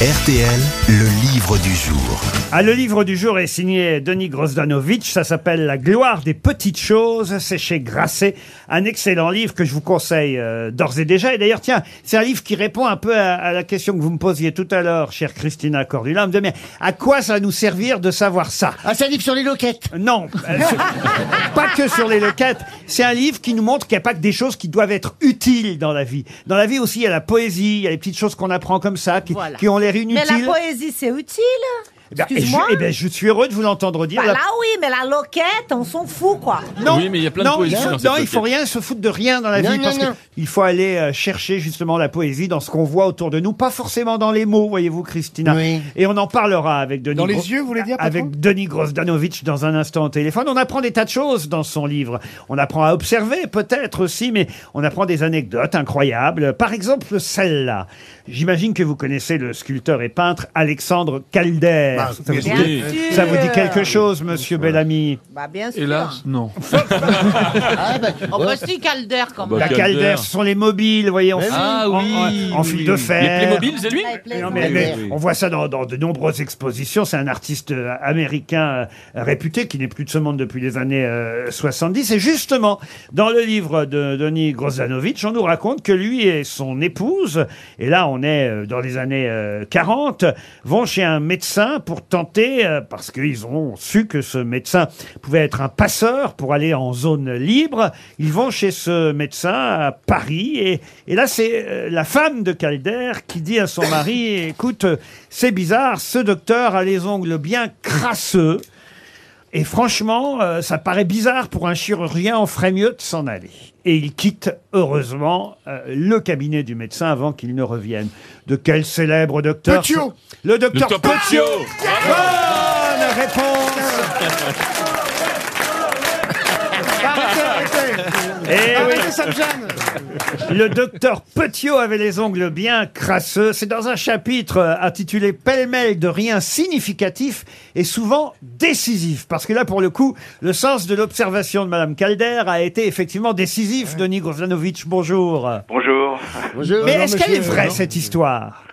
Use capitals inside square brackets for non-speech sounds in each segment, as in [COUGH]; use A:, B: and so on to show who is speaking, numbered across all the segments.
A: RTL, le livre du jour.
B: Ah, le livre du jour est signé Denis Grosdanovic. Ça s'appelle La gloire des petites choses. C'est chez Grasset. Un excellent livre que je vous conseille euh, d'ores et déjà. Et d'ailleurs, tiens, c'est un livre qui répond un peu à, à la question que vous me posiez tout à l'heure, chère Christina Cordula. Vous me demandez, mais à quoi ça va nous servir de savoir ça?
C: Ah, c'est un livre sur les loquettes.
B: Non, euh, sur- [LAUGHS] pas que sur les loquettes. C'est un livre qui nous montre qu'il n'y a pas que des choses qui doivent être utiles dans la vie. Dans la vie aussi, il y a la poésie, il y a les petites choses qu'on apprend comme ça, qui,
D: Voilà.
B: qui ont l'air
D: Mais
B: inutiles.
D: la poésie, c'est utile.
B: Eh ben, et je,
D: Excuse-moi.
B: eh ben, je suis heureux de vous l'entendre dire.
D: Bah
B: La-
D: là, oui, mais la loquette, on s'en fout, quoi.
B: Non,
E: Oui, mais il y a plein de
B: non,
E: poésie
B: il faut,
E: dans cette
B: non, il faut rien se foutre de rien dans la
C: Non,
B: vie
C: non,
B: parce
C: non.
B: qu'il faut aller euh, chercher justement la poésie dans ce qu'on voit autour de nous, pas forcément dans les mots, voyez-vous, Christina.
C: Oui.
B: Et on en parlera avec Denis.
F: Dans les
B: Gro-
F: yeux, vous voulez dire, patron
B: Avec Denis Grosdanovic dans un instant au téléphone. On apprend des tas de choses dans son livre. On apprend à observer peut-être aussi, mais on apprend des anecdotes incroyables. Par exemple, celle-là. J'imagine que vous connaissez le sculpteur et peintre Alexandre Calder. Ça, vous dit,
D: sûr.
B: ça vous dit quelque chose, monsieur Bellamy
D: Bah, bien sûr.
E: Hélas, non. [LAUGHS]
C: Ah, bah,
D: Oh, bah, si, Calder, quand
E: Bah,
D: même.
B: La
E: Calder.
B: Ce sont les mobiles, voyez, en,
E: Ah
B: en-
E: oui,
B: en, en
E: oui,
B: fil
E: oui,
B: de
E: oui.
B: fer.
E: Les Playmobil, c'est lui
D: Ouais,
B: Non, mais-
D: Playmobil.
B: mais on voit ça dans, dans de nombreuses expositions. C'est un artiste euh, américain euh, réputé qui n'est plus de ce monde depuis les années euh, 70. Et justement, dans le livre de Denis Grozanovic, on nous raconte que lui et son épouse, et là on est euh, dans les années euh, 40, vont chez un médecin pour tenter, euh, parce qu'ils ont su que ce médecin pouvait être un passeur pour aller en zone libre, ils vont chez ce médecin à Paris. Et, et là c'est euh, la femme de Calder qui dit à son mari, [LAUGHS] écoute, euh, c'est bizarre, ce docteur a les ongles bien crasseux. Et franchement, euh, ça paraît bizarre pour un chirurgien, on ferait mieux de s'en aller. Et il quitte, heureusement, euh, le cabinet du médecin avant qu'il ne revienne. De quel célèbre docteur
F: Petiot.
B: Le docteur
E: Docteur
B: Petiot. Bonne réponse [LAUGHS] Eh oui.
F: Arrêtez, ça me gêne.
B: Le docteur Petiot avait les ongles bien crasseux. C'est dans un chapitre euh, intitulé Pêle-mêle de rien significatif et souvent décisif. Parce que là, pour le coup, le sens de l'observation de Madame Calder a été effectivement décisif. Denis Grozanovic, bonjour.
G: Bonjour.
C: bonjour.
B: Mais est-ce qu'elle est vraie, cette histoire?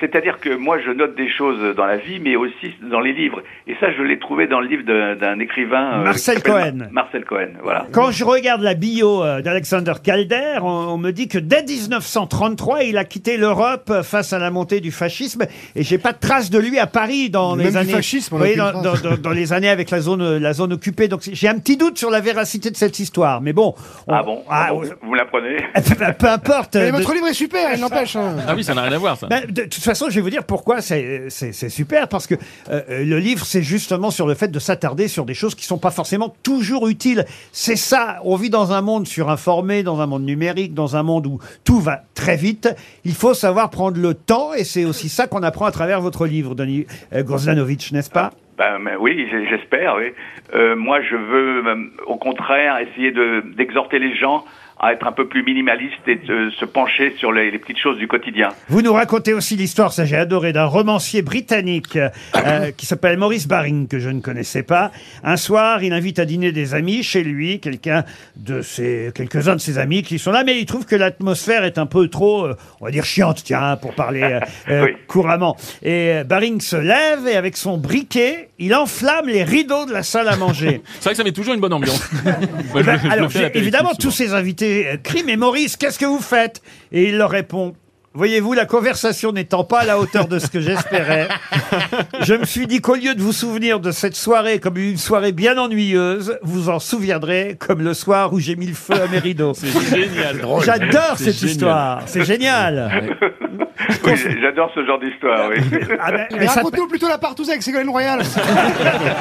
G: C'est-à-dire que moi, je note des choses dans la vie, mais aussi dans les livres. Et ça, je l'ai trouvé dans le livre d'un écrivain. euh,
B: Marcel Cohen.
G: Ma- Marcel Cohen, voilà.
B: Quand je regarde la bio euh, d'Alexander Calder, on, on me dit que dès 1933, il a quitté l'Europe euh, face à la montée du fascisme. Et j'ai pas de trace de lui à Paris dans
F: Même
B: les années.
F: fascisme, on
B: Vous voyez, dans,
F: aucune
B: dans-
F: trace.
B: dans- dans les années avec la zone, la zone occupée. Donc j'ai un petit doute sur la véracité de cette histoire. Mais bon. on-
G: Ah bon,
B: ah,
G: Ah bon, Vous me l'apprenez? [LAUGHS]
B: Peu importe.
F: Mais
B: de-
F: votre livre est super, il n'empêche. hein.
E: Ah oui, ça n'a rien à voir, ça.
B: ben, de toute façon, je vais vous dire pourquoi c'est c'est- c'est super, parce que euh, euh, le livre, c'est justement sur le fait de s'attarder sur des choses qui sont pas forcément toujours utiles. C'est ça, on vit dans un monde surinformé, dans un monde numérique, dans un monde où tout va très vite. Il faut savoir prendre le temps, et c'est aussi ça qu'on apprend à travers votre livre, Denis euh, Grozlanovic, n'est-ce pas?
G: Ben, mais oui, j'espère. Oui. Euh, moi, je veux, euh, au contraire, essayer de d'exhorter les gens à être un peu plus minimalistes et de se pencher sur les, les petites choses du quotidien.
B: Vous nous racontez aussi l'histoire, ça j'ai adoré, d'un romancier britannique euh, qui s'appelle Maurice Baring, que je ne connaissais pas. Un soir, il invite à dîner des amis chez lui, quelqu'un de ses, quelques-uns de ses amis qui sont là, mais il trouve que l'atmosphère est un peu trop, euh, on va dire chiante, tiens, pour parler euh, [LAUGHS]
G: Oui.
B: couramment. Et euh, Baring se lève et avec son briquet, il enflamme les rideaux de la salle à manger. [LAUGHS]
E: C'est vrai que ça met toujours une bonne ambiance. [LAUGHS] Moi, je
B: ben,
E: le- je le
B: alors,
E: fais à
B: j'ai-
E: l'apéritif
B: évidemment,
E: souvent.
B: tous ces invités euh, crient, mais Maurice, qu'est-ce que vous faites? Et il leur répond. Voyez-vous, la conversation n'étant pas à la hauteur de ce que j'espérais, [LAUGHS] je me suis dit qu'au lieu de vous souvenir de cette soirée comme une soirée bien ennuyeuse, vous en souviendrez comme le soir où j'ai mis le feu à mes rideaux.
E: C'est génial.
B: J'adore
E: C'est
B: cette
E: génial.
B: histoire, c'est génial.
G: Oui, j'adore ce genre d'histoire. Oui.
B: Ah ben,
F: Mais
B: ça-
F: raconte-nous plutôt la partouze avec Ségolène Royal. [LAUGHS]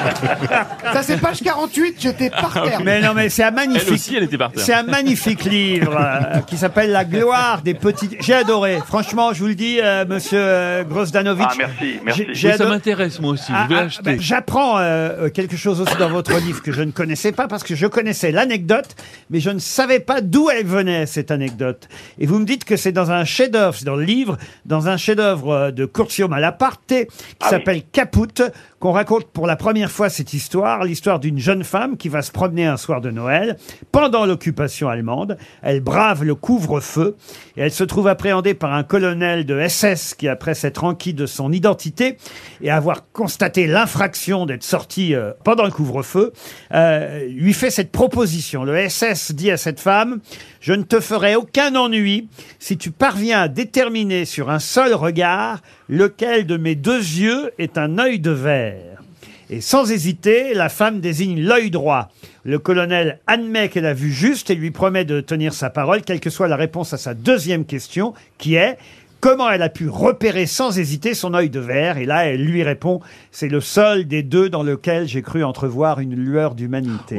F: ça, c'est page 48, j'étais par terre.
B: mais non, mais c'est un
E: Elle
B: magnifique.
E: aussi, elle était par terre.
B: C'est un magnifique livre euh, qui s'appelle La gloire des petites. J'ai adoré. Franchement, je vous le dis, euh, monsieur euh, Grosdanovic.
G: Ah, merci, merci.
B: J'ai- j'ai
E: Oui, ça m'intéresse, moi aussi.
B: Ah,
E: je vais
B: ah,
E: l'acheter.
B: ben, J'apprends euh, quelque chose aussi dans votre livre que je ne connaissais pas parce que je connaissais l'anecdote, mais je ne savais pas d'où elle venait cette anecdote. Et vous me dites que c'est dans un chef-d'œuvre, c'est dans le livre dans un chef-d'œuvre euh, de Curzio Malaparte qui s'appelle Caput, qu'on raconte pour la première fois cette histoire, l'histoire d'une jeune femme qui va se promener un soir de Noël pendant l'occupation allemande. Elle brave le couvre-feu et elle se trouve appréhendée par un colonel de SS qui, après s'être enquis de son identité et avoir constaté l'infraction d'être sorti euh, pendant le couvre-feu, euh, lui fait cette proposition. Le SS dit à cette femme, je ne te ferai aucun ennui si tu parviens à déterminer sur un seul regard lequel de mes deux yeux est un œil de verre. Et sans hésiter, la femme désigne l'œil droit. Le colonel admet qu'elle a vu juste et lui promet de tenir sa parole, quelle que soit la réponse à sa deuxième question, qui est comment elle a pu repérer sans hésiter son œil de verre? Et là, elle lui répond, c'est le seul des deux dans lequel j'ai cru entrevoir une lueur d'humanité.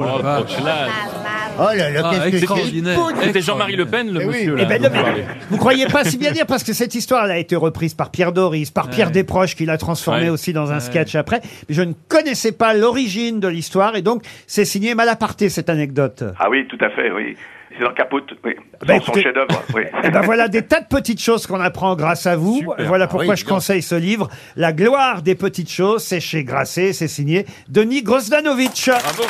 E: Oh
C: là là,
E: Ah,
C: qu'est-ce que
E: extraordinaire.
C: c'est
E: C'était Jean-Marie Le Pen, le
F: Eh oui.
E: monsieur.
B: Eh
E: là,
B: ben,
E: dont
B: non,
E: vous
B: mais
E: parlez.
B: vous croyez pas si bien dire parce que cette histoire a été reprise par Pierre Doris, par Pierre
E: Ouais.
B: Desproges qui l'a transformée
E: Ouais.
B: aussi dans un
E: Ouais.
B: sketch après. Mais je ne connaissais pas l'origine de l'histoire et donc c'est signé Malaparté cette anecdote.
G: Ah oui, tout à fait, oui. C'est dans Caput, oui.
B: Bah,
G: Dans son
B: écoutez-
G: chef-d'œuvre, [LAUGHS] oui.
B: Et ben voilà des tas de petites choses qu'on apprend grâce à vous.
E: Super.
B: Voilà
C: Ah
B: pourquoi
C: oui,
B: je conseille ce livre. La gloire des petites choses, c'est chez Grasset, c'est signé Denis Grosdanovic.
E: Bravo.